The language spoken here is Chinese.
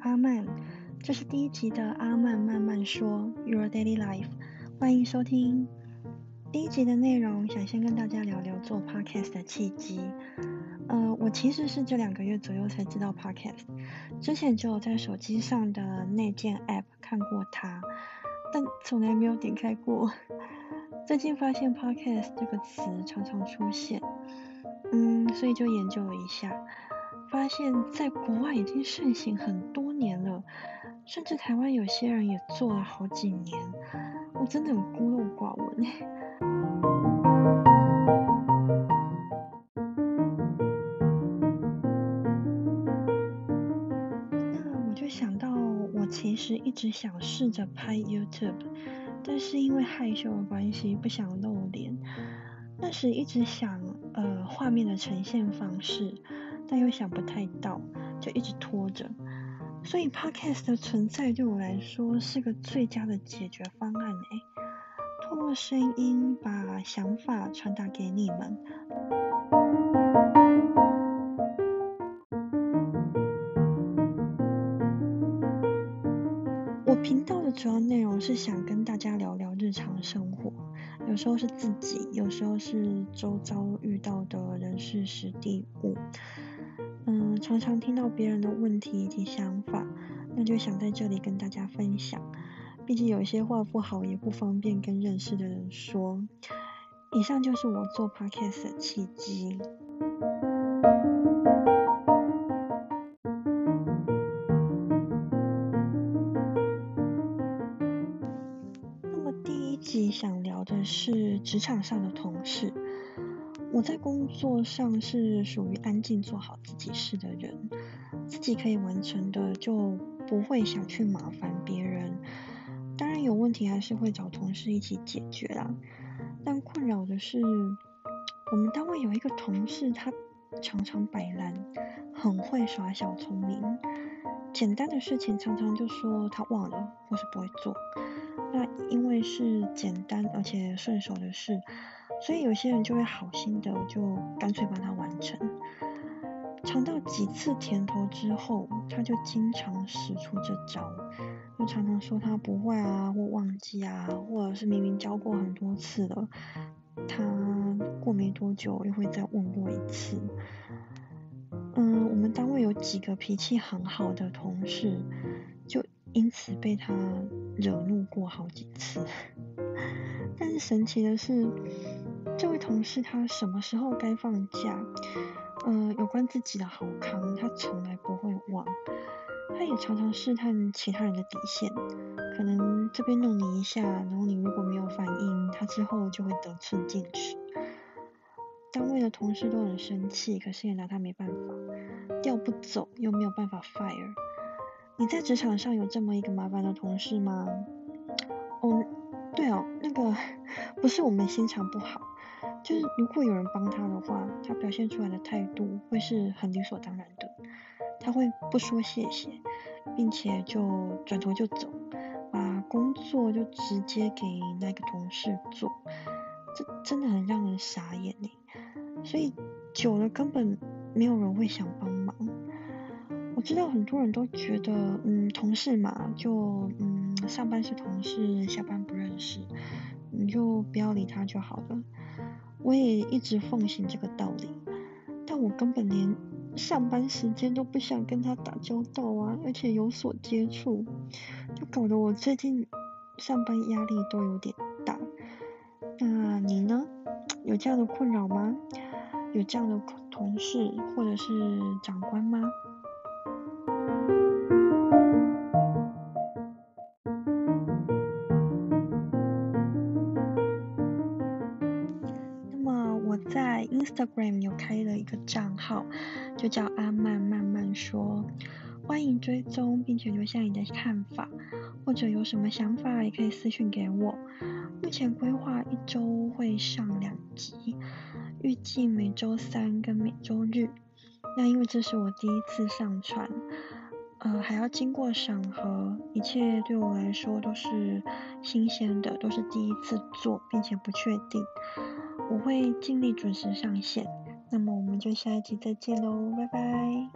阿曼这是第一集的阿曼慢慢说 Your Daily Life，欢迎收听。第一集的内容想先跟大家聊聊做 podcast 的契机。呃，我其实是这两个月左右才知道 podcast，之前就有在手机上的内建 app 看过它，但从来没有点开过。最近发现 podcast 这个词常常出现，嗯，所以就研究了一下，发现在国外已经盛行很多年了，甚至台湾有些人也做了好几年，我真的很孤陋寡闻。那我就想到，我其实一直想试着拍 YouTube，但是因为害羞的关系，不想露脸。那时一直想，呃，画面的呈现方式，但又想不太到，就一直拖着。所以 Podcast 的存在对我来说是个最佳的解决方案诶。通过声音把想法传达给你们。我频道的主要内容是想跟大家聊聊日常生活，有时候是自己，有时候是周遭遇到的人事实地物。嗯，常常听到别人的问题以及想法，那就想在这里跟大家分享。毕竟有些话不好，也不方便跟认识的人说。以上就是我做 podcast 的契机。那么第一集想聊的是职场上的同事。我在工作上是属于安静做好自己事的人，自己可以完成的就不会想去麻烦别人。当然有问题还是会找同事一起解决啦，但困扰的是，我们单位有一个同事，他常常摆烂，很会耍小聪明，简单的事情常常就说他忘了或是不会做。那因为是简单而且顺手的事，所以有些人就会好心的就干脆帮他完成。尝到几次甜头之后，他就经常使出这招。就常常说他不会啊，或忘记啊，或者是明明教过很多次了，他过没多久又会再问过一次。嗯，我们单位有几个脾气很好的同事，就因此被他惹怒过好几次。但是神奇的是，这位同事他什么时候该放假，呃，有关自己的好康，他从来不会忘。他也常常试探其他人的底线，可能这边弄你一下，然后你如果没有反应，他之后就会得寸进尺。单位的同事都很生气，可是也拿他没办法，调不走又没有办法 fire。你在职场上有这么一个麻烦的同事吗？哦，对哦，那个不是我们心肠不好，就是如果有人帮他的话，他表现出来的态度会是很理所当然的。他会不说谢谢，并且就转头就走，把工作就直接给那个同事做，这真的很让人傻眼呢。所以久了根本没有人会想帮。知道很多人都觉得，嗯，同事嘛，就嗯，上班是同事，下班不认识，你就不要理他就好了。我也一直奉行这个道理，但我根本连。上班时间都不想跟他打交道啊，而且有所接触，就搞得我最近上班压力都有点大。那你呢？有这样的困扰吗？有这样的同事或者是长官吗？在 Instagram 有开了一个账号，就叫阿曼慢慢说，欢迎追踪，并且留下你的看法，或者有什么想法也可以私信给我。目前规划一周会上两集，预计每周三跟每周日。那因为这是我第一次上传，呃，还要经过审核，一切对我来说都是新鲜的，都是第一次做，并且不确定。我会尽力准时上线。那么我们就下一期再见喽拜拜。